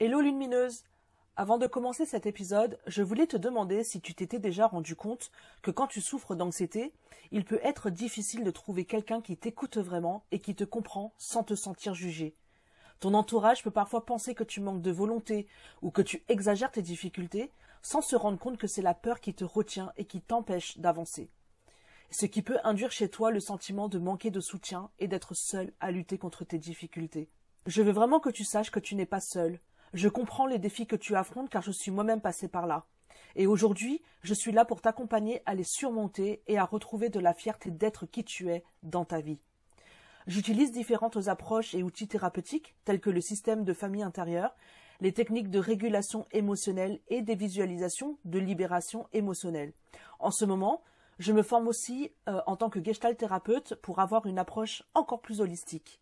Hello lumineuse Avant de commencer cet épisode, je voulais te demander si tu t'étais déjà rendu compte que quand tu souffres d'anxiété, il peut être difficile de trouver quelqu'un qui t'écoute vraiment et qui te comprend sans te sentir jugé. Ton entourage peut parfois penser que tu manques de volonté ou que tu exagères tes difficultés sans se rendre compte que c'est la peur qui te retient et qui t'empêche d'avancer. Ce qui peut induire chez toi le sentiment de manquer de soutien et d'être seul à lutter contre tes difficultés. Je veux vraiment que tu saches que tu n'es pas seul, je comprends les défis que tu affrontes car je suis moi-même passé par là. Et aujourd'hui, je suis là pour t'accompagner à les surmonter et à retrouver de la fierté d'être qui tu es dans ta vie. J'utilise différentes approches et outils thérapeutiques tels que le système de famille intérieure, les techniques de régulation émotionnelle et des visualisations de libération émotionnelle. En ce moment, je me forme aussi euh, en tant que gestalt thérapeute pour avoir une approche encore plus holistique.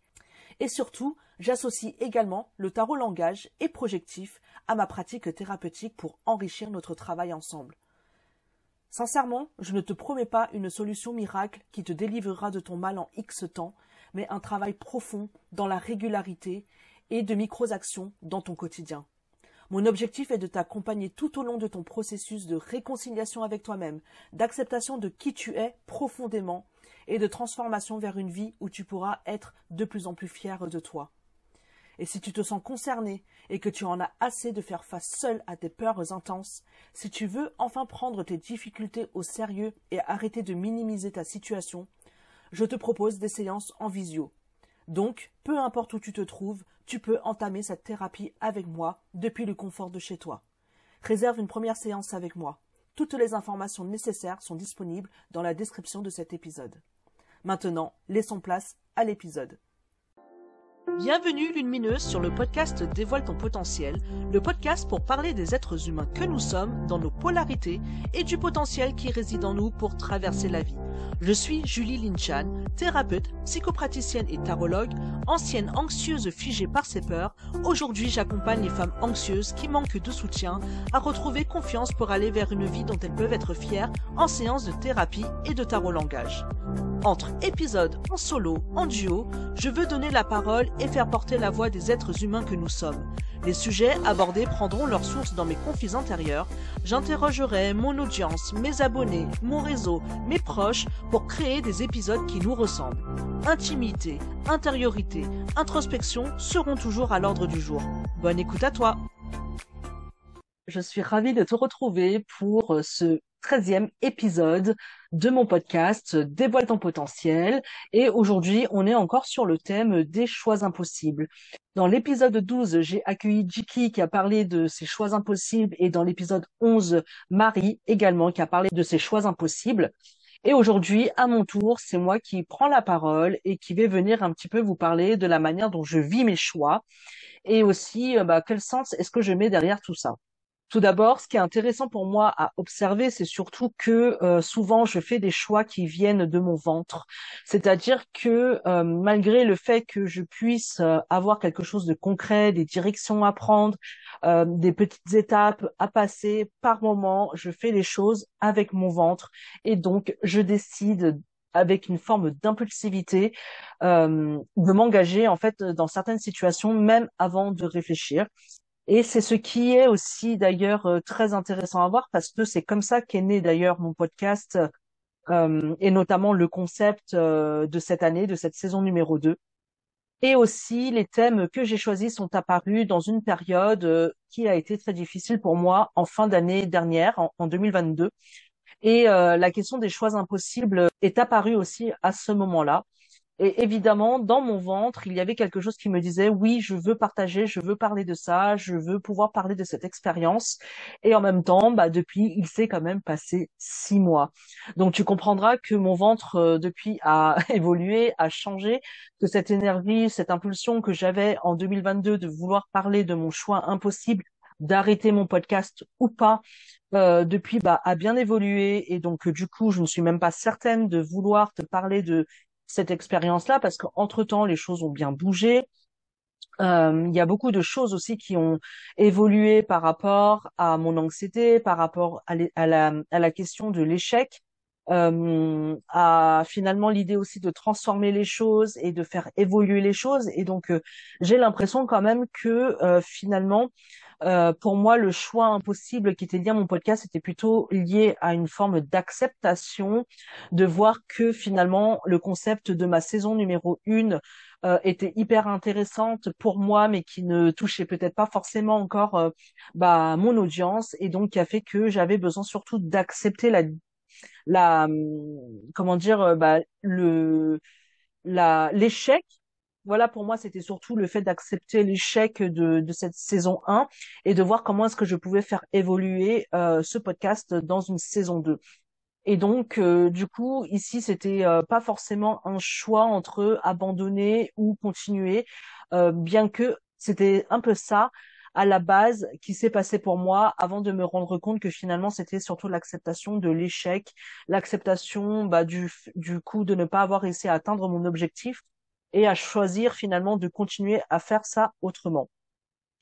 Et surtout, j'associe également le tarot langage et projectif à ma pratique thérapeutique pour enrichir notre travail ensemble. Sincèrement, je ne te promets pas une solution miracle qui te délivrera de ton mal en X temps, mais un travail profond dans la régularité et de micro-actions dans ton quotidien. Mon objectif est de t'accompagner tout au long de ton processus de réconciliation avec toi-même, d'acceptation de qui tu es profondément et de transformation vers une vie où tu pourras être de plus en plus fier de toi. Et si tu te sens concerné et que tu en as assez de faire face seul à tes peurs intenses, si tu veux enfin prendre tes difficultés au sérieux et arrêter de minimiser ta situation, je te propose des séances en visio. Donc, peu importe où tu te trouves, tu peux entamer cette thérapie avec moi depuis le confort de chez toi. Réserve une première séance avec moi. Toutes les informations nécessaires sont disponibles dans la description de cet épisode. Maintenant, laissons place à l'épisode. Bienvenue Lumineuse sur le podcast Dévoile ton potentiel, le podcast pour parler des êtres humains que nous sommes dans nos polarités et du potentiel qui réside en nous pour traverser la vie. Je suis Julie Linchan, thérapeute, psychopraticienne et tarologue, ancienne anxieuse figée par ses peurs. Aujourd'hui, j'accompagne les femmes anxieuses qui manquent de soutien à retrouver confiance pour aller vers une vie dont elles peuvent être fières en séance de thérapie et de tarot langage. Entre épisodes en solo, en duo, je veux donner la parole et faire porter la voix des êtres humains que nous sommes. Les sujets abordés prendront leur source dans mes conflits intérieurs. J'interrogerai mon audience, mes abonnés, mon réseau, mes proches pour créer des épisodes qui nous ressemblent. Intimité, intériorité, introspection seront toujours à l'ordre du jour. Bonne écoute à toi. Je suis ravie de te retrouver pour ce 13e épisode de mon podcast Dévoile ton potentiel. Et aujourd'hui, on est encore sur le thème des choix impossibles. Dans l'épisode 12, j'ai accueilli Jiki qui a parlé de ses choix impossibles et dans l'épisode 11, Marie également qui a parlé de ses choix impossibles. Et aujourd'hui, à mon tour, c'est moi qui prends la parole et qui vais venir un petit peu vous parler de la manière dont je vis mes choix et aussi euh, bah, quel sens est-ce que je mets derrière tout ça? Tout d'abord, ce qui est intéressant pour moi à observer, c'est surtout que euh, souvent je fais des choix qui viennent de mon ventre. C'est-à-dire que euh, malgré le fait que je puisse euh, avoir quelque chose de concret, des directions à prendre, des petites étapes à passer, par moment, je fais les choses avec mon ventre et donc je décide avec une forme d'impulsivité de m'engager en fait dans certaines situations même avant de réfléchir et c'est ce qui est aussi d'ailleurs euh, très intéressant à voir parce que c'est comme ça qu'est né d'ailleurs mon podcast euh, et notamment le concept euh, de cette année, de cette saison numéro 2. Et aussi les thèmes que j'ai choisis sont apparus dans une période qui a été très difficile pour moi en fin d'année dernière, en, en 2022. Et la question des choix impossibles est apparue aussi à ce moment-là. Et évidemment, dans mon ventre, il y avait quelque chose qui me disait, oui, je veux partager, je veux parler de ça, je veux pouvoir parler de cette expérience. Et en même temps, bah, depuis, il s'est quand même passé six mois. Donc, tu comprendras que mon ventre, euh, depuis, a évolué, a changé, que cette énergie, cette impulsion que j'avais en 2022 de vouloir parler de mon choix impossible d'arrêter mon podcast ou pas, euh, depuis bah, a bien évolué et donc du coup je ne suis même pas certaine de vouloir te parler de cette expérience-là parce qu'entre temps, les choses ont bien bougé. Euh, il y a beaucoup de choses aussi qui ont évolué par rapport à mon anxiété, par rapport à, à la question de l'échec. Euh, à finalement l'idée aussi de transformer les choses et de faire évoluer les choses. Et donc, euh, j'ai l'impression quand même que euh, finalement, euh, pour moi, le choix impossible qui était lié à mon podcast était plutôt lié à une forme d'acceptation, de voir que finalement le concept de ma saison numéro une euh, était hyper intéressante pour moi, mais qui ne touchait peut-être pas forcément encore euh, bah, mon audience, et donc qui a fait que j'avais besoin surtout d'accepter la, la, hum, comment dire, bah, le, la, l'échec voilà, pour moi, c'était surtout le fait d'accepter l'échec de, de cette saison 1 et de voir comment est-ce que je pouvais faire évoluer euh, ce podcast dans une saison 2. Et donc, euh, du coup, ici, c'était euh, pas forcément un choix entre abandonner ou continuer, bien que c'était un peu ça à la base qui s'est passé pour moi avant de me rendre compte que finalement c'était surtout l'acceptation de l'échec, l'acceptation bah, du, du coup de ne pas avoir réussi à atteindre mon objectif et à choisir finalement de continuer à faire ça autrement.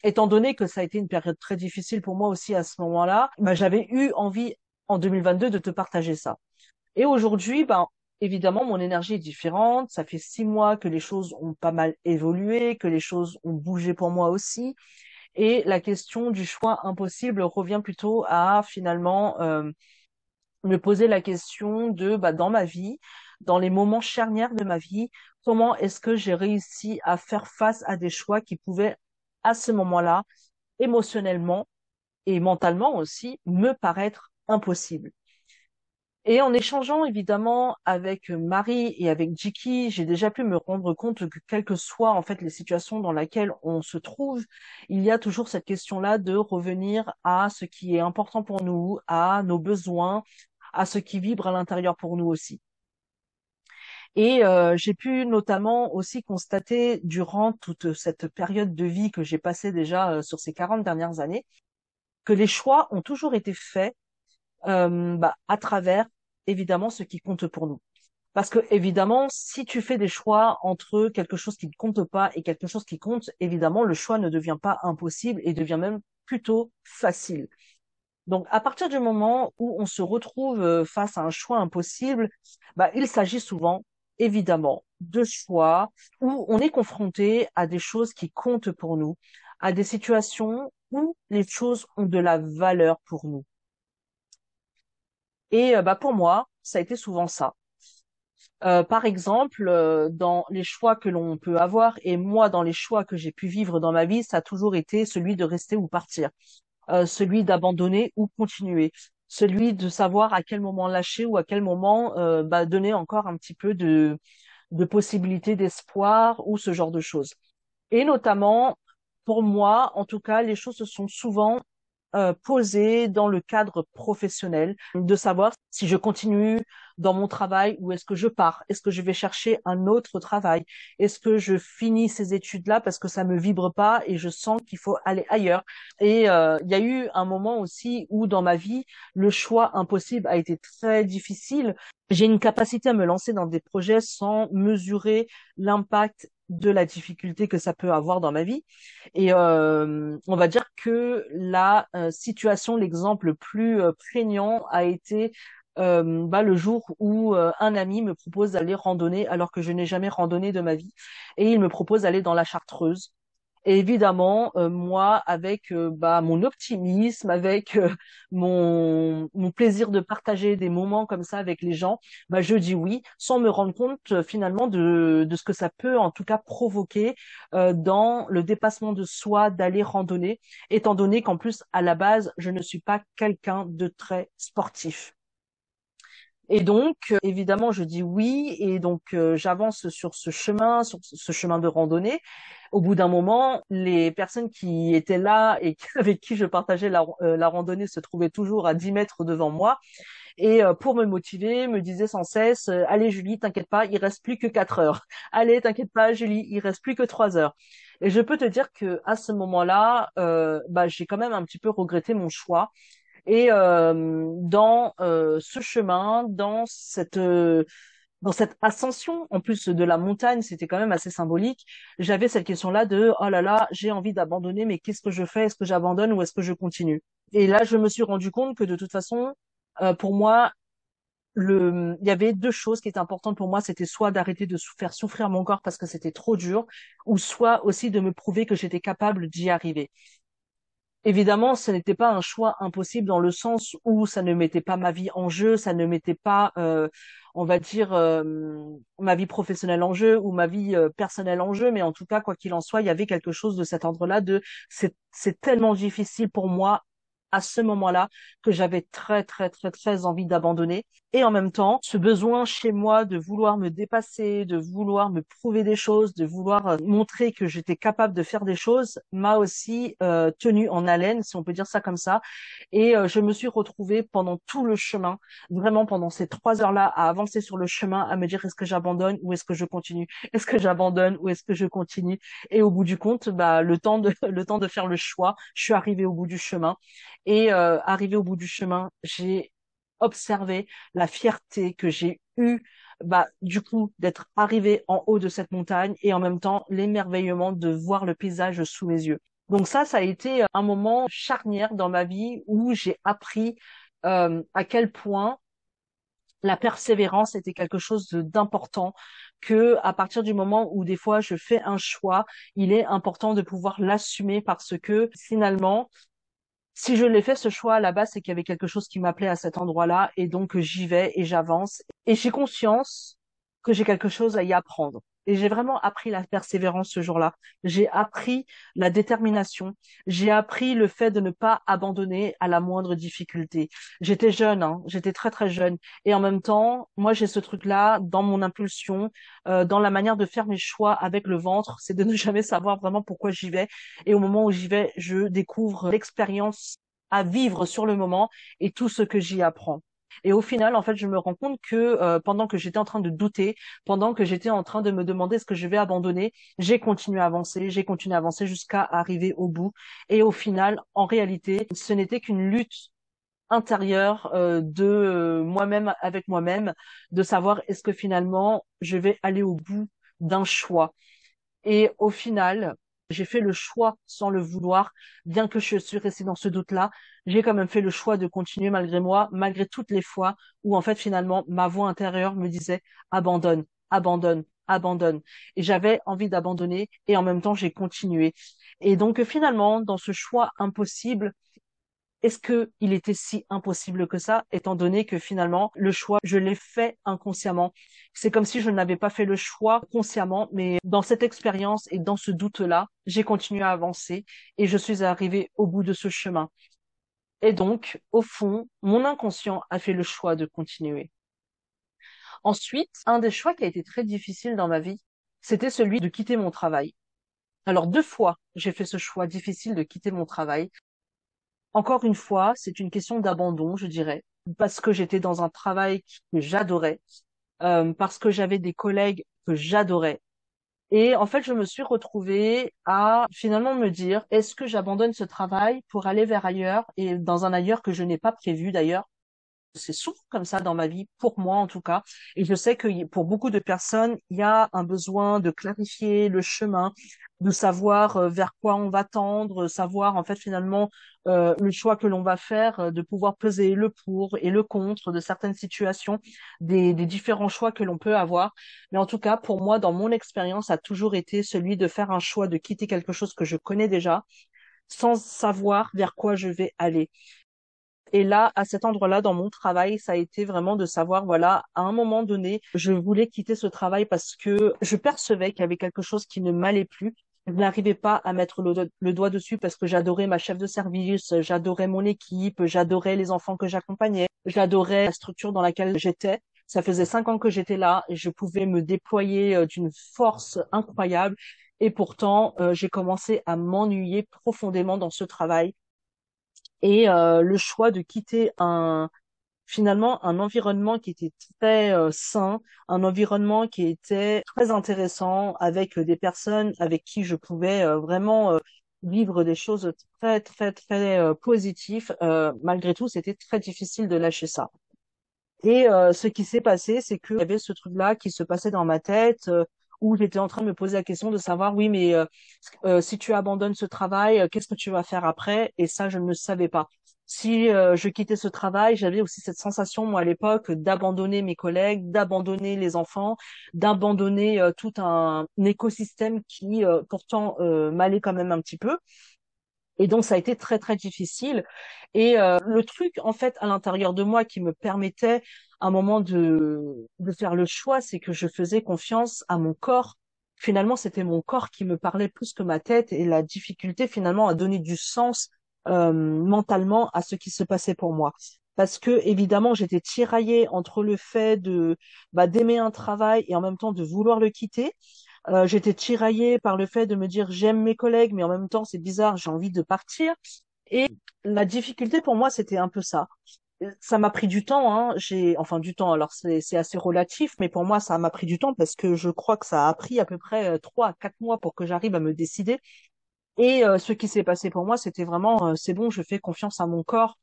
Étant donné que ça a été une période très difficile pour moi aussi à ce moment-là, bah, j'avais eu envie en 2022 de te partager ça. Et aujourd'hui, ben, évidemment, mon énergie est différente. Ça fait six mois que les choses ont pas mal évolué, que les choses ont bougé pour moi aussi. Et la question du choix impossible revient plutôt à finalement euh, me poser la question de, bah, dans ma vie, dans les moments charnières de ma vie, comment est-ce que j'ai réussi à faire face à des choix qui pouvaient, à ce moment-là, émotionnellement et mentalement aussi, me paraître impossibles. Et en échangeant évidemment avec Marie et avec Jiki, j'ai déjà pu me rendre compte que quelles que soient en fait les situations dans lesquelles on se trouve, il y a toujours cette question-là de revenir à ce qui est important pour nous, à nos besoins, à ce qui vibre à l'intérieur pour nous aussi. Et euh, j'ai pu notamment aussi constater durant toute cette période de vie que j'ai passée déjà euh, sur ces 40 dernières années, que les choix ont toujours été faits euh, bah, à travers évidemment ce qui compte pour nous. Parce que évidemment, si tu fais des choix entre quelque chose qui ne compte pas et quelque chose qui compte, évidemment, le choix ne devient pas impossible et devient même plutôt facile. Donc, à partir du moment où on se retrouve euh, face à un choix impossible, bah, il s'agit souvent évidemment de choix où on est confronté à des choses qui comptent pour nous, à des situations où les choses ont de la valeur pour nous. Et euh, bah pour moi, ça a été souvent ça. Euh, par exemple, euh, dans les choix que l'on peut avoir, et moi dans les choix que j'ai pu vivre dans ma vie, ça a toujours été celui de rester ou partir, celui d'abandonner ou continuer, celui de savoir à quel moment lâcher ou à quel moment bah, donner encore un petit peu de, de possibilités d'espoir ou ce genre de choses. Et notamment, pour moi, en tout cas, les choses se sont souvent euh, dans le cadre professionnel, de savoir si je continue dans mon travail ou est-ce que je pars? Est-ce que je vais chercher un autre travail? Est-ce que je finis ces études-là parce que ça me vibre pas et je sens qu'il faut aller ailleurs? Et euh, il y a eu un moment aussi où dans ma vie, le choix impossible a été très difficile. J'ai une capacité à me lancer dans des projets sans mesurer l'impact de la difficulté que ça peut avoir dans ma vie. Et euh, on va dire que la euh, situation, l'exemple le plus euh, prégnant a été euh, bah, le jour où euh, un ami me propose d'aller randonner alors que je n'ai jamais randonné de ma vie et il me propose d'aller dans la Chartreuse. Et évidemment, euh, moi, avec bah, mon optimisme, avec mon, mon plaisir de partager des moments comme ça avec les gens, bah, je dis oui, sans me rendre compte finalement de, de ce que ça peut en tout cas provoquer dans le dépassement de soi d'aller randonner, étant donné qu'en plus, à la base, je ne suis pas quelqu'un de très sportif. Et donc, euh, évidemment, je dis oui, et donc euh, j'avance sur ce chemin, sur ce chemin de randonnée. Au bout d'un moment, les personnes qui étaient là et avec qui je partageais la, euh, la randonnée se trouvaient toujours à 10 mètres devant moi. Et pour me motiver, me disaient sans cesse "Allez Julie, t'inquiète pas, il reste plus que 4 heures. Allez, t'inquiète pas Julie, il reste plus que 3 heures." Et je peux te dire que à ce moment-là, bah, j'ai quand même un petit peu regretté mon choix et euh, dans euh, ce chemin, dans cette euh, dans cette ascension, en plus de la montagne, c'était quand même assez symbolique. J'avais cette question-là de oh là là, j'ai envie d'abandonner, mais qu'est-ce que je fais? Est-ce que j'abandonne ou est-ce que je continue? Et là, je me suis rendu compte que de toute façon, pour moi, le, il y avait deux choses qui étaient importantes pour moi, c'était soit d'arrêter de faire souffrir mon corps parce que c'était trop dur, ou soit aussi de me prouver que j'étais capable d'y arriver. Évidemment, ce n'était pas un choix impossible dans le sens où ça ne mettait pas ma vie en jeu, ça ne mettait pas, euh, on va dire, euh, ma vie professionnelle en jeu ou ma vie euh, personnelle en jeu, mais en tout cas, quoi qu'il en soit, il y avait quelque chose de cet ordre-là de c'est tellement difficile pour moi à ce moment-là que j'avais très très très très envie d'abandonner. Et en même temps ce besoin chez moi de vouloir me dépasser, de vouloir me prouver des choses, de vouloir euh, montrer que j'étais capable de faire des choses m'a aussi euh, tenu en haleine si on peut dire ça comme ça. Et euh, je me suis retrouvée pendant tout le chemin vraiment pendant ces trois heures-là à avancer sur le chemin à me dire est-ce que j'abandonne ou est-ce que je continue? Est-ce que j'abandonne ou est-ce que je continue? Et au bout du compte bah le temps de le temps de faire le choix je suis arrivée au bout du chemin et euh, arrivé au bout du chemin, j'ai observé la fierté que j'ai eue bah, du coup d'être arrivé en haut de cette montagne et en même temps l'émerveillement de voir le paysage sous mes yeux. Donc ça, ça a été un moment charnière dans ma vie où j'ai appris euh, à quel point la persévérance était quelque chose d'important que à partir du moment où des fois je fais un choix, il est important de pouvoir l'assumer parce que finalement si je l'ai fait ce choix base, c'est qu'il y avait quelque chose qui m'appelait à cet endroit-là, et donc j'y vais et j'avance. Et j'ai conscience que j'ai quelque chose à y apprendre. Et j'ai vraiment appris la persévérance ce jour-là. J'ai appris la détermination. J'ai appris le fait de ne pas abandonner à la moindre difficulté. J'étais jeune, hein, j'étais très très jeune. Et en même temps, moi j'ai ce truc-là dans mon impulsion, euh, dans la manière de faire mes choix avec le ventre, c'est de ne jamais savoir vraiment pourquoi j'y vais. Et au moment où j'y vais, je découvre l'expérience à vivre sur le moment et tout ce que j'y apprends. Et au final, en fait, je me rends compte que euh, pendant que j'étais en train de douter, pendant que j'étais en train de me demander ce que je vais abandonner, j'ai continué à avancer, j'ai continué à avancer jusqu'à arriver au bout. Et au final, en réalité, ce n'était qu'une lutte intérieure euh, de euh, moi-même avec moi-même, de savoir est-ce que finalement je vais aller au bout d'un choix. Et au final, j'ai fait le choix sans le vouloir, bien que je suis restée dans ce doute-là, j'ai quand même fait le choix de continuer malgré moi, malgré toutes les fois où en fait finalement ma voix intérieure me disait abandonne, abandonne, abandonne. Et j'avais envie d'abandonner et en même temps j'ai continué. Et donc finalement, dans ce choix impossible, est-ce que il était si impossible que ça, étant donné que finalement le choix, je l'ai fait inconsciemment? C'est comme si je n'avais pas fait le choix consciemment, mais dans cette expérience et dans ce doute-là, j'ai continué à avancer et je suis arrivée au bout de ce chemin. Et donc, au fond, mon inconscient a fait le choix de continuer. Ensuite, un des choix qui a été très difficile dans ma vie, c'était celui de quitter mon travail. Alors deux fois, j'ai fait ce choix difficile de quitter mon travail. Encore une fois, c'est une question d'abandon, je dirais, parce que j'étais dans un travail que j'adorais, euh, parce que j'avais des collègues que j'adorais. Et en fait, je me suis retrouvée à finalement me dire, est-ce que j'abandonne ce travail pour aller vers ailleurs et dans un ailleurs que je n'ai pas prévu d'ailleurs? C'est souvent comme ça dans ma vie, pour moi en tout cas. Et je sais que pour beaucoup de personnes, il y a un besoin de clarifier le chemin, de savoir euh, vers quoi on va tendre, savoir en fait finalement euh, le choix que l'on va faire, euh, de pouvoir peser le pour et le contre de certaines situations, des, des différents choix que l'on peut avoir. Mais en tout cas, pour moi, dans mon expérience, a toujours été celui de faire un choix de quitter quelque chose que je connais déjà, sans savoir vers quoi je vais aller. Et là, à cet endroit-là, dans mon travail, ça a été vraiment de savoir, voilà, à un moment donné, je voulais quitter ce travail parce que je percevais qu'il y avait quelque chose qui ne m'allait plus. Je n'arrivais pas à mettre le, doigt dessus parce que j'adorais ma chef de service, j'adorais mon équipe, j'adorais les enfants que j'accompagnais, j'adorais la structure dans laquelle j'étais. Ça faisait cinq ans que j'étais là et je pouvais me déployer euh, d'une force incroyable. Et pourtant, euh, j'ai commencé à m'ennuyer profondément dans ce travail et euh, le choix de quitter un finalement un environnement qui était très euh, sain, un environnement qui était très intéressant avec des personnes avec qui je pouvais euh, vraiment vivre des choses très très très positives. malgré tout, c'était très difficile de lâcher ça. Et ce qui s'est passé, c'est qu'il y avait ce truc-là qui se passait dans ma tête où j'étais en train de me poser la question de savoir, oui, mais euh, euh, si tu abandonnes ce travail, euh, qu'est-ce que tu vas faire après? Et ça, je ne le savais pas. si euh, je quittais ce travail, j'avais aussi cette sensation, moi, à l'époque, d'abandonner mes collègues, d'abandonner les enfants, d'abandonner euh, tout un, écosystème qui, euh, pourtant, m'allait quand même un petit peu. Et donc, ça a été très, très difficile. Et le truc, en fait, à l'intérieur de moi qui me permettait, un moment de, faire le choix, c'est que je faisais confiance à mon corps. Finalement, c'était mon corps qui me parlait plus que ma tête et la difficulté, finalement, à donner du sens euh, mentalement à ce qui se passait pour moi. Parce que évidemment, j'étais tiraillée entre le fait de bah, d'aimer un travail et en même temps de vouloir le quitter. Euh, j'étais tiraillée par le fait de me dire j'aime mes collègues, mais en même temps c'est bizarre, j'ai envie de partir. Et la difficulté pour moi, c'était un peu ça. Ça m'a pris du temps, hein. J'ai, enfin du temps. Alors c'est assez relatif, mais pour moi ça m'a pris du temps parce que je crois que ça a pris à peu près euh, trois à quatre mois pour que j'arrive à me décider et euh, ce qui s'est passé pour moi, c'était vraiment, euh, c'est bon, je fais confiance à mon corps.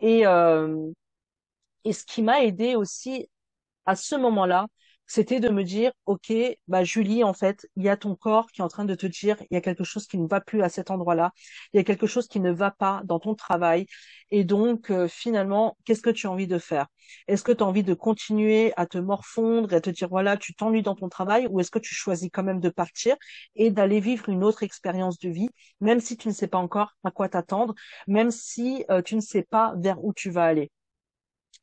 Et, euh, et ce qui m'a aidé aussi à ce moment-là, c'était de me dire, OK, bah Julie, en fait, il y a ton corps qui est en train de te dire, il y a quelque chose qui ne va plus à cet endroit-là, il y a quelque chose qui ne va pas dans ton travail. Et donc, euh, finalement, qu'est-ce que tu as envie de faire? Est-ce que tu as envie de continuer à te morfondre et à te dire, voilà, tu t'ennuies dans ton travail, ou est-ce que tu choisis quand même de partir et d'aller vivre une autre expérience de vie, même si tu ne sais pas encore à quoi t'attendre, même si euh, tu ne sais pas vers où tu vas aller?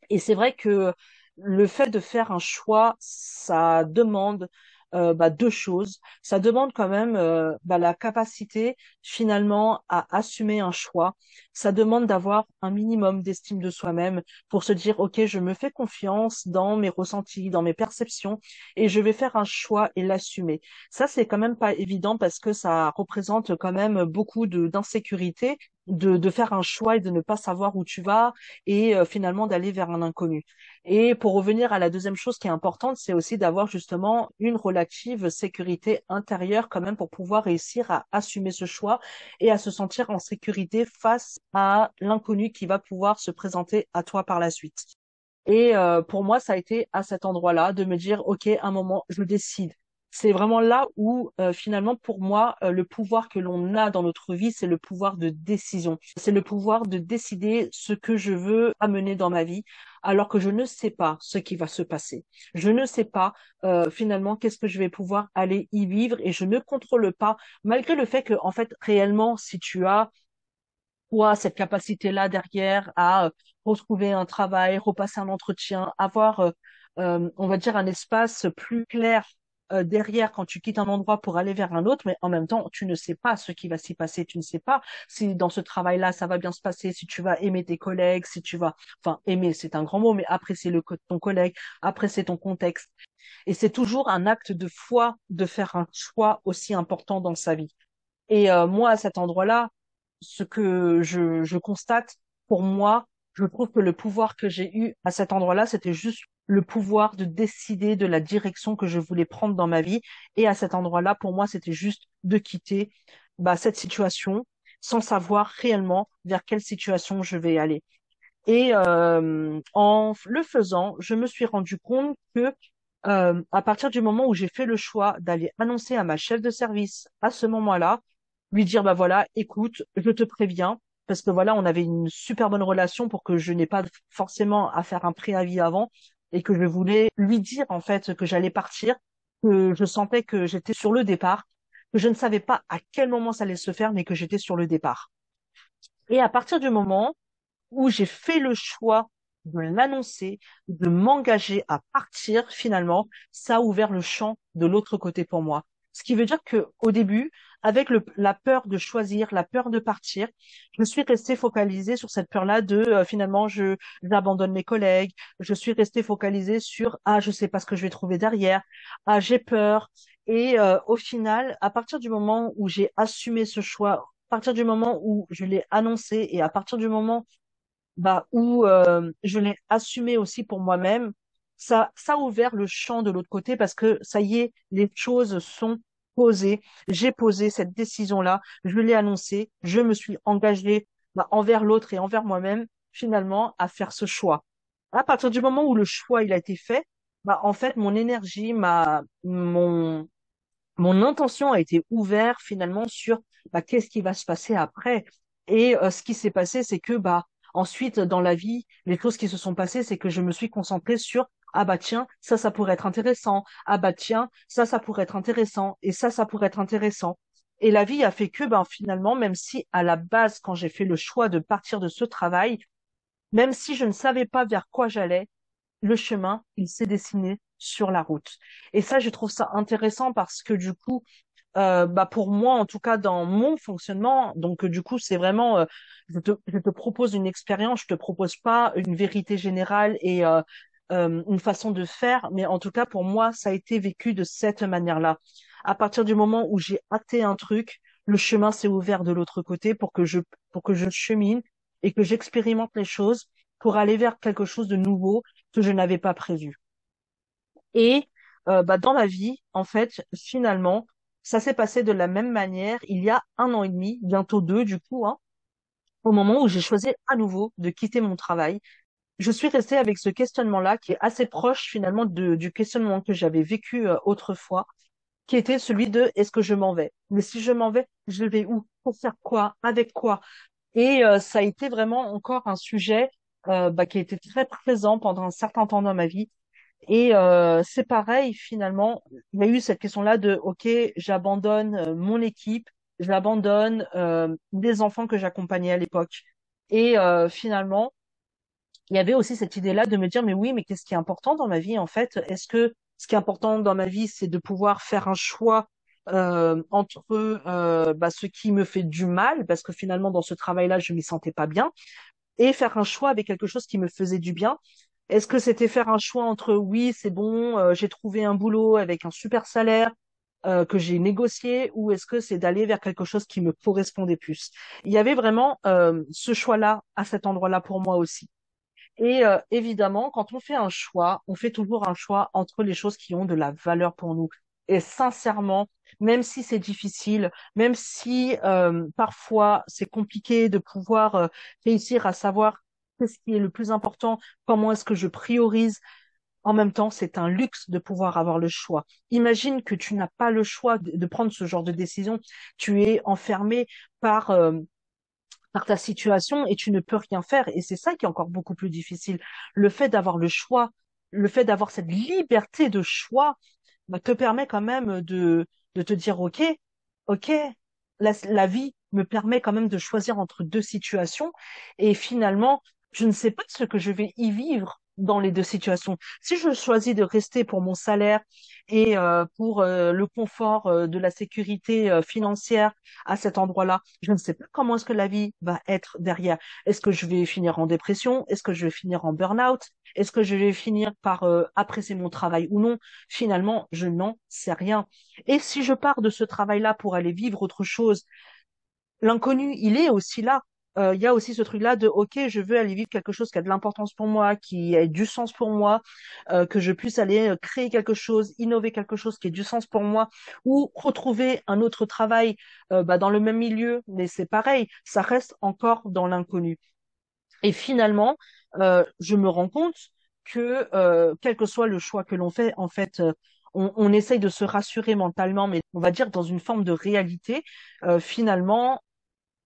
Et c'est vrai que le fait de faire un choix, ça demande euh, bah, deux choses. Ça demande quand même euh, bah, la capacité finalement à assumer un choix. Ça demande d'avoir un minimum d'estime de soi-même pour se dire ok, je me fais confiance dans mes ressentis, dans mes perceptions et je vais faire un choix et l'assumer. Ça c'est quand même pas évident parce que ça représente quand même beaucoup d'insécurité de, de, faire un choix et de ne pas savoir où tu vas et euh, finalement d'aller vers un inconnu. Et pour revenir à la deuxième chose qui est importante, c'est aussi d'avoir justement une relative sécurité intérieure quand même pour pouvoir réussir à assumer ce choix et à se sentir en sécurité face à l'inconnu qui va pouvoir se présenter à toi par la suite. Et euh, pour moi, ça a été à cet endroit-là de me dire, OK, un moment, je décide c'est vraiment là où euh, finalement pour moi euh, le pouvoir que l'on a dans notre vie c'est le pouvoir de décision. C'est le pouvoir de décider ce que je veux amener dans ma vie alors que je ne sais pas ce qui va se passer. Je ne sais pas euh, finalement qu'est-ce que je vais pouvoir aller y vivre et je ne contrôle pas malgré le fait que en fait réellement si tu as toi cette capacité là derrière à retrouver un travail repasser un entretien avoir on va dire un espace plus clair euh, derrière quand tu quittes un endroit pour aller vers un autre, mais en même temps, tu ne sais pas ce qui va s'y passer. Tu ne sais pas si dans ce travail-là, ça va bien se passer, si tu vas aimer tes collègues, si tu vas, enfin, aimer, c'est un grand mot, mais apprécier le ton collègue, apprécier ton contexte. Et c'est toujours un acte de foi de faire un choix aussi important dans sa vie. Et euh, moi, à cet endroit-là, ce que je, je constate, pour moi, je trouve que le pouvoir que j'ai eu à cet endroit-là, c'était juste le pouvoir de décider de la direction que je voulais prendre dans ma vie. Et à cet endroit-là, pour moi, c'était juste de quitter bah, cette situation sans savoir réellement vers quelle situation je vais aller. Et euh, en le faisant, je me suis rendu compte que euh, à partir du moment où j'ai fait le choix d'aller annoncer à ma chef de service à ce moment-là, lui dire bah voilà, écoute, je te préviens, parce que voilà, on avait une super bonne relation pour que je n'ai pas forcément à faire un préavis avant et que je voulais lui dire en fait que j'allais partir, que je sentais que j'étais sur le départ, que je ne savais pas à quel moment ça allait se faire, mais que j'étais sur le départ. Et à partir du moment où j'ai fait le choix de l'annoncer, de m'engager à partir, finalement, ça a ouvert le champ de l'autre côté pour moi. Ce qui veut dire que au début, avec le, la peur de choisir, la peur de partir, je suis restée focalisée sur cette peur-là de euh, finalement je j'abandonne mes collègues, je suis restée focalisée sur ah je sais pas ce que je vais trouver derrière, ah j'ai peur. Et euh, au final, à partir du moment où j'ai assumé ce choix, à partir du moment où je l'ai annoncé et à partir du moment bah où euh, je l'ai assumé aussi pour moi-même, ça ça a ouvert le champ de l'autre côté parce que ça y est, les choses sont posé, j'ai posé cette décision-là, je l'ai annoncé, je me suis engagée bah, envers l'autre et envers moi-même, finalement, à faire ce choix. À partir du moment où le choix il a été fait, bah en fait mon énergie, ma mon mon intention a été ouverte finalement sur bah, qu'est-ce qui va se passer après. Et euh, ce qui s'est passé, c'est que bah Ensuite, dans la vie, les choses qui se sont passées, c'est que je me suis concentrée sur ah bah tiens, ça, ça pourrait être intéressant. Ah bah tiens, ça, ça pourrait être intéressant. Et ça, ça pourrait être intéressant. Et la vie a fait que, ben, finalement, même si à la base, quand j'ai fait le choix de partir de ce travail, même si je ne savais pas vers quoi j'allais, le chemin, il s'est dessiné sur la route. Et ça, je trouve ça intéressant parce que du coup, euh, bah pour moi, en tout cas dans mon fonctionnement, donc du coup, c'est vraiment, euh, je, te, je te propose une expérience, je te propose pas une vérité générale et euh, une façon de faire, mais en tout cas pour moi, ça a été vécu de cette manière-là. À partir du moment où j'ai hâté un truc, le chemin s'est ouvert de l'autre côté pour que je pour que je chemine et que j'expérimente les choses pour aller vers quelque chose de nouveau que je n'avais pas prévu. Et euh, bah, dans ma vie, en fait, finalement, ça s'est passé de la même manière il y a un an et demi, bientôt deux du coup, hein, au moment où j'ai choisi à nouveau de quitter mon travail je suis restée avec ce questionnement-là qui est assez proche finalement du questionnement que j'avais vécu euh, autrefois, qui était celui de est-ce que je m'en vais? Mais si je m'en vais, je vais où? Pour faire quoi? Avec quoi? Et euh, ça a été vraiment encore un sujet euh, bah, qui a été très présent pendant un certain temps dans ma vie. Et c'est pareil finalement, il y a eu cette question-là de ok, j'abandonne mon équipe, j'abandonne des enfants que j'accompagnais à l'époque. Et finalement, il y avait aussi cette idée-là de me dire, mais oui, mais qu'est-ce qui est important dans ma vie en fait? Est-ce que ce qui est important dans ma vie, c'est de pouvoir faire un choix euh, entre euh, bah, ce qui me fait du mal, parce que finalement dans ce travail-là, je m'y sentais pas bien, et faire un choix avec quelque chose qui me faisait du bien? Est-ce que c'était faire un choix entre oui, c'est bon, euh, j'ai trouvé un boulot avec un super salaire que j'ai négocié, ou est-ce que c'est d'aller vers quelque chose qui me correspondait plus? Il y avait vraiment ce choix-là à cet endroit-là pour moi aussi. Et euh, évidemment, quand on fait un choix, on fait toujours un choix entre les choses qui ont de la valeur pour nous. Et sincèrement, même si c'est difficile, même si euh, parfois c'est compliqué de pouvoir euh, réussir à savoir qu'est-ce qui est le plus important, comment est-ce que je priorise, en même temps, c'est un luxe de pouvoir avoir le choix. Imagine que tu n'as pas le choix de, de, prendre ce genre de décision. Tu es enfermé par par ta situation et tu ne peux rien faire. Et c'est ça qui est encore beaucoup plus difficile. Le fait d'avoir le choix, le fait d'avoir cette liberté de choix, bah, te permet quand même de, de te dire, OK, OK, la, la vie me permet quand même de choisir entre deux situations. Et finalement, je ne sais pas ce que je vais y vivre dans les deux situations. Si je choisis de rester pour mon salaire et euh, pour euh, le confort euh, de la sécurité financière à cet endroit-là, je ne sais pas comment est-ce que la vie va être derrière. Est-ce que je vais finir en dépression? Est-ce que je vais finir en burn-out? Est-ce que je vais finir par apprécier mon travail ou non? Finalement, je n'en sais rien. Et si je pars de ce travail-là pour aller vivre autre chose, l'inconnu, il est aussi là il euh, y a aussi ce truc-là de ok, je veux aller vivre quelque chose qui a de l'importance pour moi, qui ait du sens pour moi, euh, que je puisse aller euh, créer quelque chose, innover quelque chose qui ait du sens pour moi, ou retrouver un autre travail bah, dans le même milieu, mais c'est pareil, ça reste encore dans l'inconnu. Et finalement, je me rends compte que quel que soit le choix que l'on fait, en fait, on, on, essaye de se rassurer mentalement, mais on va dire dans une forme de réalité. finalement,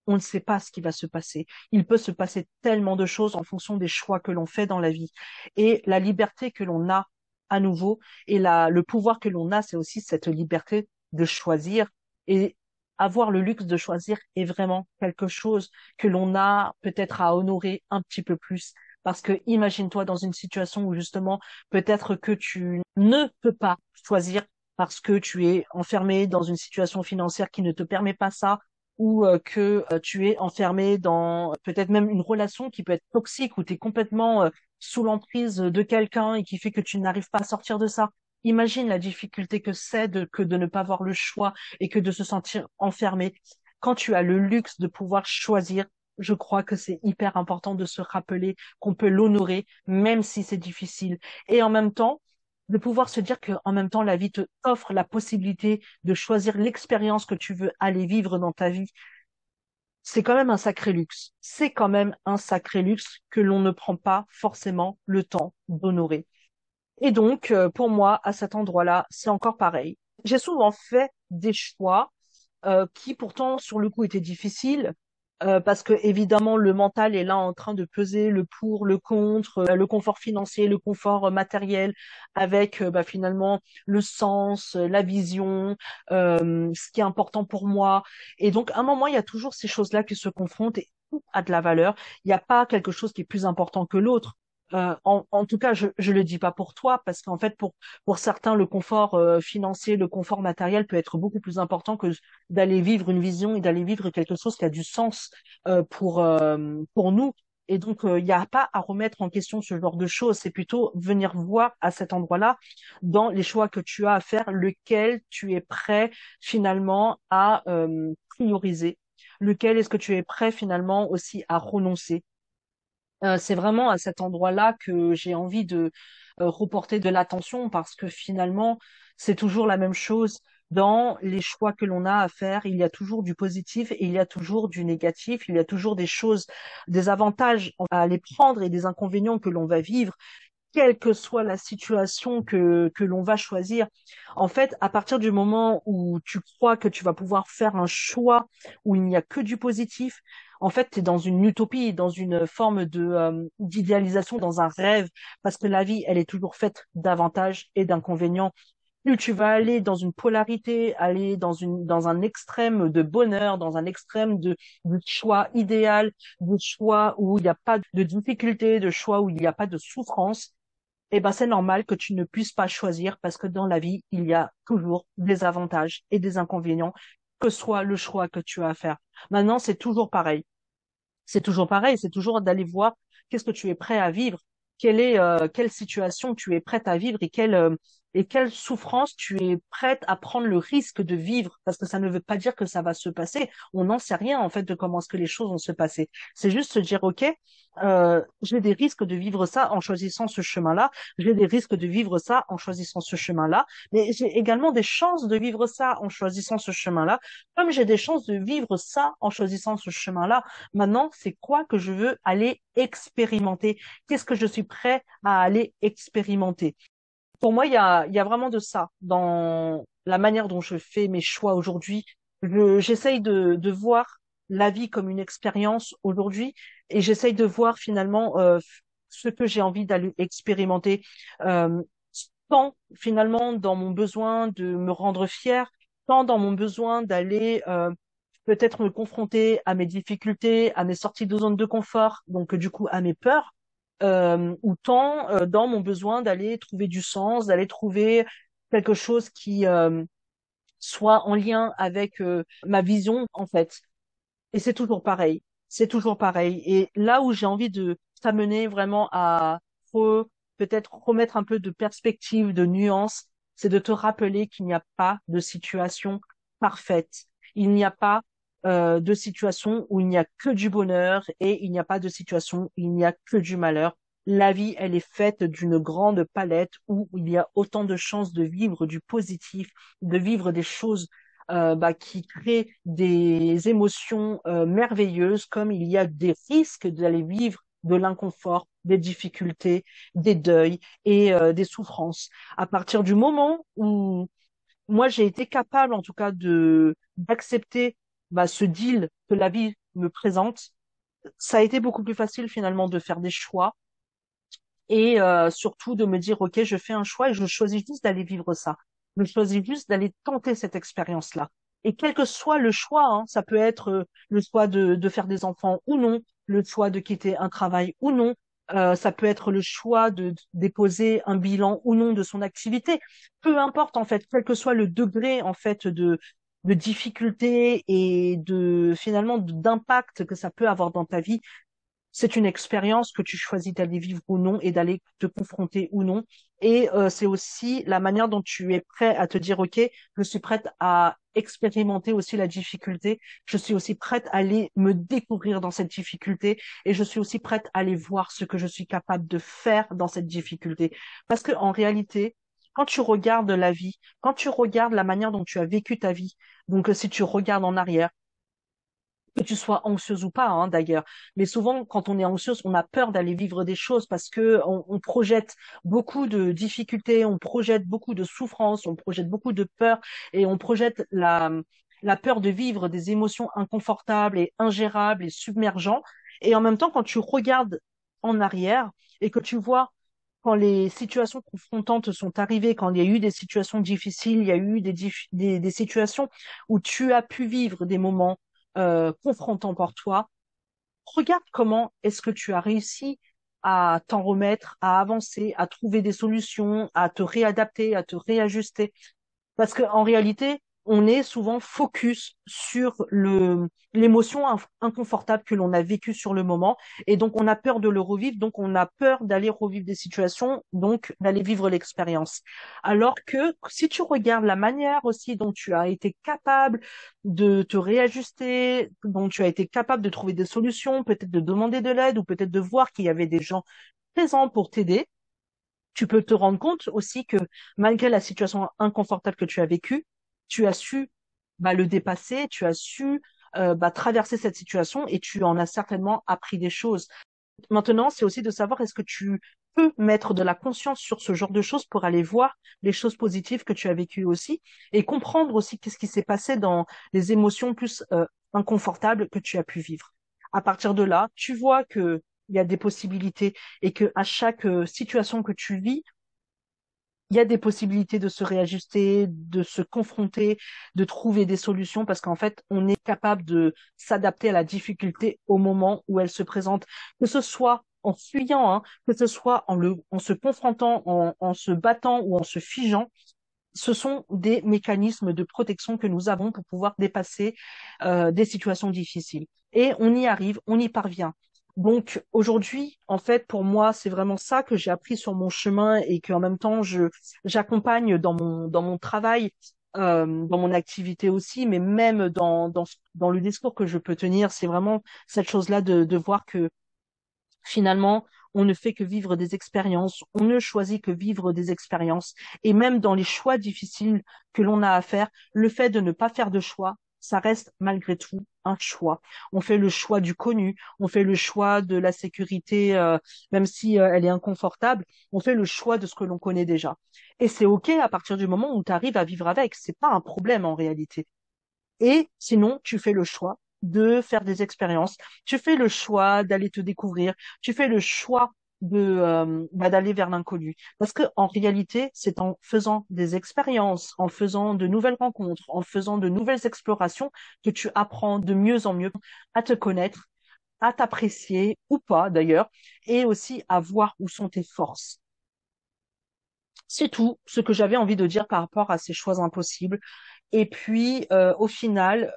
on ne sait pas ce qui va se passer. Il peut se passer tellement de choses en fonction des choix que l'on fait dans la vie. Et la liberté que l'on a à nouveau et la, le pouvoir que l'on a, c'est aussi cette liberté de choisir. Et avoir le luxe de choisir est vraiment quelque chose que l'on a peut-être à honorer un petit peu plus. Parce que imagine-toi dans une situation où justement peut-être que tu ne peux pas choisir parce que tu es enfermé dans une situation financière qui ne te permet pas ça, ou euh, que euh, tu es enfermé dans peut-être même une relation qui peut être toxique, où tu es complètement euh, sous l'emprise de quelqu'un et qui fait que tu n'arrives pas à sortir de ça. Imagine la difficulté que c'est de, que de ne pas avoir le choix et que de se sentir enfermé. Quand tu as le luxe de pouvoir choisir, je crois que c'est hyper important de se rappeler qu'on peut l'honorer, même si c'est difficile. Et en même temps, de pouvoir se dire qu'en même temps, la vie te offre la possibilité de choisir l'expérience que tu veux aller vivre dans ta vie. C'est quand même un sacré luxe. C'est quand même un sacré luxe que l'on ne prend pas forcément le temps d'honorer. Et donc, euh, pour moi, à cet endroit-là, c'est encore pareil. J'ai souvent fait des choix euh, qui pourtant, sur le coup, étaient difficiles, euh, parce que évidemment le mental est là en train de peser le pour, le contre, euh, le confort financier, le confort euh, matériel, avec bah, finalement le sens, la vision, ce qui est important pour moi. Et donc à un moment il y a toujours ces choses-là qui se confrontent et tout a de la valeur. Il n'y a pas quelque chose qui est plus important que l'autre. Euh, en, en, tout cas, je ne le dis pas pour toi, parce qu'en fait, pour, pour certains, le confort euh, financier, le confort matériel peut être beaucoup plus important que d'aller vivre une vision et d'aller vivre quelque chose qui a du sens euh, pour, pour nous. Et donc, il n'y a pas à remettre en question ce genre de choses. C'est plutôt venir voir à cet endroit-là, dans les choix que tu as à faire, lequel tu es prêt finalement à prioriser, lequel est-ce que tu es prêt finalement aussi à renoncer euh, c'est vraiment à cet endroit-là que j'ai envie de euh, reporter de l'attention parce que finalement, c'est toujours la même chose. Dans les choix que l'on a à faire, il y a toujours du positif et il y a toujours du négatif, il y a toujours des choses, des avantages à les prendre et des inconvénients que l'on va vivre quelle que soit la situation que, que l'on va choisir. En fait, à partir du moment où tu crois que tu vas pouvoir faire un choix où il n'y a que du positif, en fait, tu es dans une utopie, dans une forme de euh, d'idéalisation, dans un rêve, parce que la vie, elle est toujours faite d'avantages et d'inconvénients. Plus tu vas aller dans une polarité, aller dans une dans un extrême de bonheur, dans un extrême de, de choix idéal, de choix où il n'y a pas de difficulté, de choix où il n'y a pas de souffrance, eh ben c'est normal que tu ne puisses pas choisir parce que dans la vie, il y a toujours des avantages et des inconvénients, que soit le choix que tu as à faire. Maintenant, c'est toujours pareil. C'est toujours pareil, c'est toujours d'aller voir qu'est-ce que tu es prêt à vivre, quelle est euh, quelle situation tu es prête à vivre et quelle euh, et quelle souffrance tu es prête à prendre le risque de vivre? Parce que ça ne veut pas dire que ça va se passer. On n'en sait rien en fait de comment est-ce que les choses vont se passer. C'est juste se dire ok euh, j'ai des risques de vivre ça en choisissant ce chemin-là. J'ai des risques de vivre ça en choisissant ce chemin-là. Mais j'ai également des chances de vivre ça en choisissant ce chemin-là comme j'ai des chances de vivre ça en choisissant ce chemin-là. Maintenant c'est quoi que je veux aller expérimenter? Qu'est-ce que je suis prêt à aller expérimenter? Pour moi, il y a, y a vraiment de ça dans la manière dont je fais mes choix aujourd'hui. J'essaye de, voir la vie comme une expérience aujourd'hui et j'essaye de voir finalement euh, ce que j'ai envie d'aller expérimenter, euh, tant finalement dans mon besoin de me rendre fier, tant dans mon besoin d'aller euh, peut-être me confronter à mes difficultés, à mes sorties de zone de confort, donc du coup à mes peurs, euh, ou tant euh, dans mon besoin d'aller trouver du sens, d'aller trouver quelque chose qui euh, soit en lien avec euh, ma vision en fait. Et c'est toujours pareil, c'est toujours pareil. Et là où j'ai envie de t'amener vraiment à peut-être remettre un peu de perspective, de nuance, c'est de te rappeler qu'il n'y a pas de situation parfaite. Il n'y a pas euh, de situations où il n'y a que du bonheur et il n'y a pas de situation où il n'y a que du malheur. La vie, elle est faite d'une grande palette où il y a autant de chances de vivre du positif, de vivre des choses euh, bah, qui créent des émotions euh, merveilleuses, comme il y a des risques d'aller vivre de l'inconfort, des difficultés, des deuils et des souffrances. À partir du moment où moi j'ai été capable, en tout cas, de d'accepter bah, ce deal que la vie me présente, ça a été beaucoup plus facile finalement de faire des choix et euh, surtout de me dire ok je fais un choix et je choisis juste d'aller vivre ça. Je choisis juste d'aller tenter cette expérience là et quel que soit le choix hein, ça peut être euh, le choix de, de faire des enfants ou non le choix de quitter un travail ou non euh, ça peut être le choix de déposer un bilan ou non de son activité. Peu importe en fait quel que soit le degré en fait de de difficultés et de finalement d'impact que ça peut avoir dans ta vie, c'est une expérience que tu choisis d'aller vivre ou non et d'aller te confronter ou non. Et euh, c'est aussi la manière dont tu es prêt à te dire, OK, je suis prête à expérimenter aussi la difficulté. Je suis aussi prête à aller me découvrir dans cette difficulté et je suis aussi prête à aller voir ce que je suis capable de faire dans cette difficulté. Parce que en réalité, quand tu regardes la vie, quand tu regardes la manière dont tu as vécu ta vie, donc si tu regardes en arrière, que tu sois anxieuse ou pas hein, d'ailleurs. Mais souvent, quand on est anxieuse, on a peur d'aller vivre des choses parce que on, projette beaucoup de difficultés, on projette beaucoup de souffrances, on projette beaucoup de peur et on projette la la peur de vivre des émotions inconfortables et ingérables et submergents. Et en même temps, quand tu regardes en arrière et que tu vois quand les situations confrontantes sont arrivées, quand il y a eu des situations difficiles, il y a eu des, situations où tu as pu vivre des moments euh, confrontants pour toi, regarde comment est-ce que tu as réussi à t'en remettre, à avancer, à trouver des solutions, à te réadapter, à te réajuster. Parce qu'en réalité, on est souvent focus sur le l'émotion inconfortable que l'on a vécue sur le moment. Et donc on a peur de le revivre. Donc on a peur d'aller revivre des situations donc d'aller vivre l'expérience. Alors que si tu regardes la manière aussi dont tu as été capable de te réajuster dont tu as été capable de trouver des solutions peut-être de demander de l'aide ou peut-être de voir qu'il y avait des gens présents pour t'aider tu peux te rendre compte aussi que malgré la situation inconfortable que tu as vécue tu as su bah, le dépasser, tu as su euh, bah, traverser cette situation et tu en as certainement appris des choses. Maintenant, c'est aussi de savoir est-ce que tu peux mettre de la conscience sur ce genre de choses pour aller voir les choses positives que tu as vécues aussi et comprendre aussi qu'est-ce qui s'est passé dans les émotions plus euh, inconfortables que tu as pu vivre. À partir de là, tu vois que il y a des possibilités et que à chaque euh, situation que tu vis, il y a des possibilités de se réajuster, de se confronter, de trouver des solutions parce qu'en fait, on est capable de s'adapter à la difficulté au moment où elle se présente, que ce soit en fuyant, hein, que ce soit en, en se confrontant, en, en se battant ou en se figeant. Ce sont des mécanismes de protection que nous avons pour pouvoir dépasser euh, des situations difficiles. Et on y arrive, on y parvient. Donc aujourd'hui, en fait, pour moi, c'est vraiment ça que j'ai appris sur mon chemin et qu'en même temps, je j'accompagne dans mon dans mon travail, euh, dans mon activité aussi, mais même dans dans dans le discours que je peux tenir, c'est vraiment cette chose-là de de voir que finalement, on ne fait que vivre des expériences, on ne choisit que vivre des expériences, et même dans les choix difficiles que l'on a à faire, le fait de ne pas faire de choix, ça reste malgré tout un choix. On fait le choix du connu, on fait le choix de la sécurité, euh, même si euh, elle est inconfortable, on fait le choix de ce que l'on connaît déjà. Et c'est ok à partir du moment où tu arrives à vivre avec, c'est pas un problème en réalité. Et sinon, tu fais le choix de faire des expériences, tu fais le choix d'aller te découvrir, tu fais le choix de euh, bah, d'aller vers l'inconnu. Parce que en réalité c'est en faisant des expériences en faisant de nouvelles rencontres en faisant de nouvelles explorations que tu apprends de mieux en mieux à te connaître à t'apprécier ou pas d'ailleurs et aussi à voir où sont tes forces. C'est tout ce que j'avais envie de dire par rapport à ces choix impossibles. Et puis euh, au final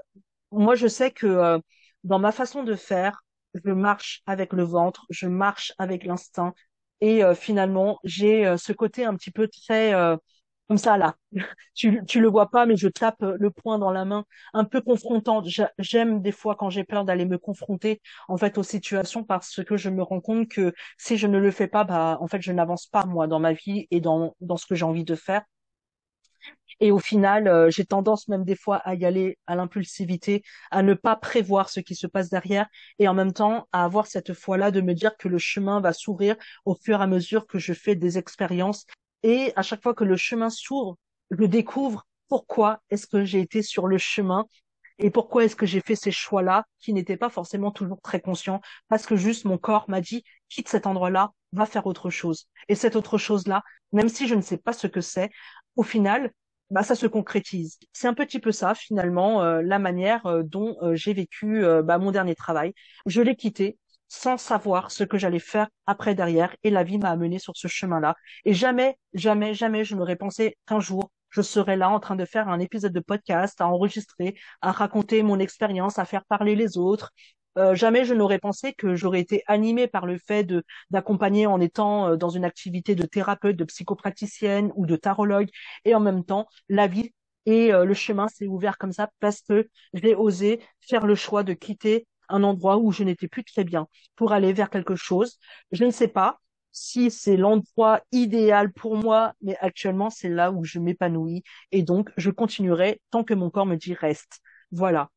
moi je sais que euh, dans ma façon de faire je marche avec le ventre, je marche avec l'instinct. Et euh, finalement, j'ai euh, ce côté un petit peu très euh, comme ça là. tu tu le vois pas, mais je tape le poing dans la main, un peu confrontante. J'aime des fois quand j'ai peur d'aller me confronter en fait aux situations parce que je me rends compte que si je ne le fais pas, bah en fait je n'avance pas moi dans ma vie et dans dans ce que j'ai envie de faire. Et au final, euh, j'ai tendance même des fois à y aller à l'impulsivité, à ne pas prévoir ce qui se passe derrière et en même temps à avoir cette foi-là de me dire que le chemin va s'ouvrir au fur et à mesure que je fais des expériences. Et à chaque fois que le chemin s'ouvre, je découvre pourquoi est-ce que j'ai été sur le chemin et pourquoi est-ce que j'ai fait ces choix-là qui n'étaient pas forcément toujours très conscients parce que juste mon corps m'a dit quitte cet endroit-là, va faire autre chose. Et cette autre chose-là, même si je ne sais pas ce que c'est, au final, bah, ça se concrétise. C'est un petit peu ça finalement euh, la manière euh, dont euh, j'ai vécu bah, mon dernier travail. Je l'ai quitté sans savoir ce que j'allais faire après derrière et la vie m'a amené sur ce chemin-là. Et jamais, jamais, jamais je n'aurais pensé qu'un jour je serais là en train de faire un épisode de podcast, à enregistrer, à raconter mon expérience, à faire parler les autres, euh, jamais je n'aurais pensé que j'aurais été animée par le fait d'accompagner en étant euh, dans une activité de thérapeute, de psychopraticienne ou de tarologue, et en même temps la vie et euh, le chemin s'est ouvert comme ça parce que j'ai osé faire le choix de quitter un endroit où je n'étais plus très bien pour aller vers quelque chose. Je ne sais pas si c'est l'endroit idéal pour moi, mais actuellement c'est là où je m'épanouis et donc je continuerai tant que mon corps me dit reste. Voilà.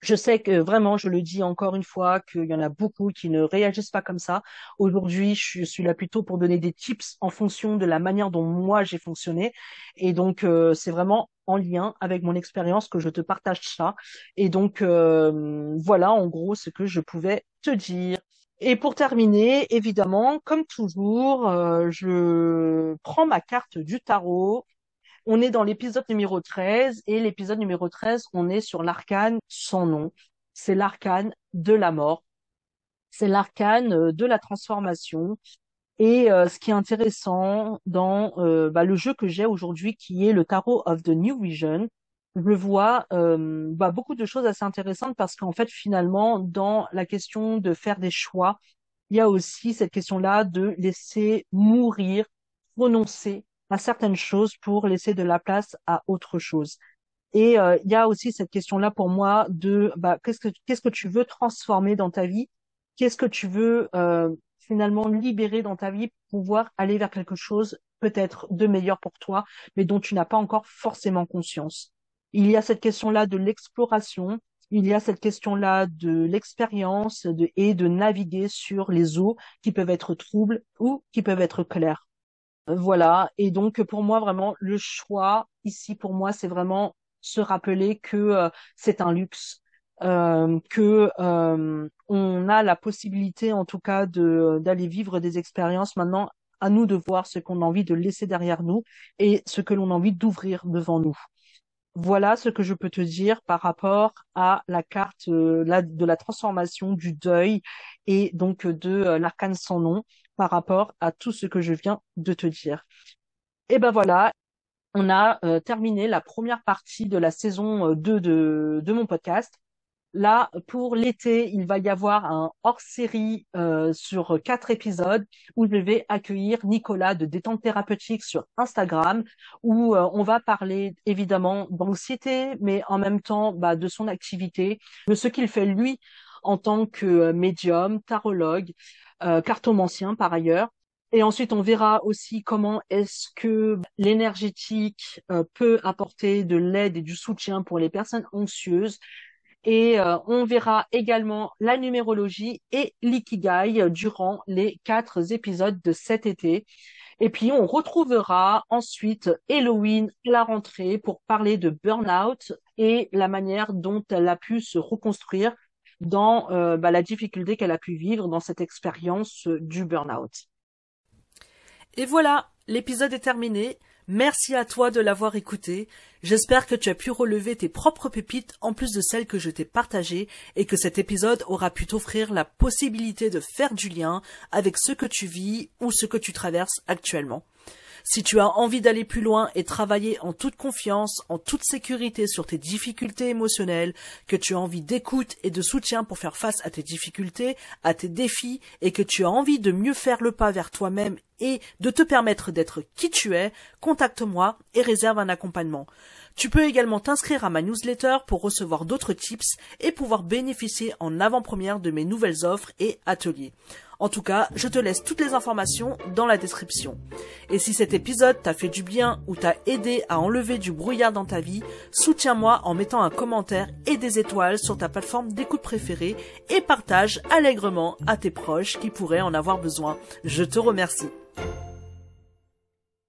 Je sais que vraiment, je le dis encore une fois, qu'il y en a beaucoup qui ne réagissent pas comme ça. Aujourd'hui, je suis là plutôt pour donner des tips en fonction de la manière dont moi j'ai fonctionné. Et donc, euh, c'est vraiment en lien avec mon expérience que je te partage ça. Et donc euh, voilà en gros ce que je pouvais te dire. Et pour terminer, évidemment, comme toujours, euh, je prends ma carte du tarot. On est dans l'épisode numéro 13 et l'épisode numéro 13, on est sur l'arcane sans nom. C'est l'arcane de la mort. C'est l'arcane euh, de la transformation. Et euh, ce qui est intéressant dans euh, bah, le jeu que j'ai aujourd'hui, qui est le Tarot of the New Vision, je vois euh, bah, beaucoup de choses assez intéressantes parce qu'en fait, finalement, dans la question de faire des choix, il y a aussi cette question-là de laisser mourir, renoncer à certaines choses pour laisser de la place à autre chose. Et il y a aussi cette question-là pour moi de bah, qu'est-ce que qu'est-ce que tu veux transformer dans ta vie, qu'est-ce que tu veux finalement libérer dans ta vie pour pouvoir aller vers quelque chose peut-être de meilleur pour toi, mais dont tu n'as pas encore forcément conscience? Il y a cette question-là de l'exploration, il y a cette question-là de l'expérience et de naviguer sur les eaux qui peuvent être troubles ou qui peuvent être claires. Voilà. Et donc, pour moi, vraiment, le choix ici, pour moi, c'est vraiment se rappeler que euh, c'est un luxe, euh, que euh, on a la possibilité en tout cas de d'aller vivre des expériences maintenant à nous de voir ce qu'on a envie de laisser derrière nous et ce que l'on a envie d'ouvrir devant nous. Voilà ce que je peux te dire par rapport à la carte euh, de la transformation du deuil et donc de euh, l'arcane sans nom par rapport à tout ce que je viens de te dire. Et ben voilà, on a terminé la première partie de la saison 2 de, de mon podcast. Là, pour l'été, il va y avoir un hors-série euh, sur quatre épisodes où je vais accueillir Nicolas de Détente Thérapeutique sur Instagram, où euh, on va parler évidemment d'anxiété, mais en même temps bah, de son activité, de ce qu'il fait lui en tant que euh, médium, tarologue, cartomancien par ailleurs. Et ensuite, on verra aussi comment est-ce que l'énergétique peut apporter de l'aide et du soutien pour les personnes anxieuses, et euh, on verra également la numérologie et l'ikigai durant les quatre épisodes de cet été. Et puis on retrouvera ensuite Halloween à la rentrée pour parler de burn-out et la manière dont elle a pu se reconstruire dans euh, bah, la difficulté qu'elle a pu vivre dans cette expérience du burn-out. Et voilà, l'épisode est terminé. Merci à toi de l'avoir écouté. J'espère que tu as pu relever tes propres pépites en plus de celles que je t'ai partagées et que cet épisode aura pu t'offrir la possibilité de faire du lien avec ce que tu vis ou ce que tu traverses actuellement. Si tu as envie d'aller plus loin et travailler en toute confiance, en toute sécurité sur tes difficultés émotionnelles, que tu as envie d'écoute et de soutien pour faire face à tes difficultés, à tes défis, et que tu as envie de mieux faire le pas vers toi-même et de te permettre d'être qui tu es, contacte-moi et réserve un accompagnement. Tu peux également t'inscrire à ma newsletter pour recevoir d'autres tips et pouvoir bénéficier en avant-première de mes nouvelles offres et ateliers. En tout cas, je te laisse toutes les informations dans la description. Et si cet épisode t'a fait du bien ou t'a aidé à enlever du brouillard dans ta vie, soutiens-moi en mettant un commentaire et des étoiles sur ta plateforme d'écoute préférée et partage allègrement à tes proches qui pourraient en avoir besoin. Je te remercie.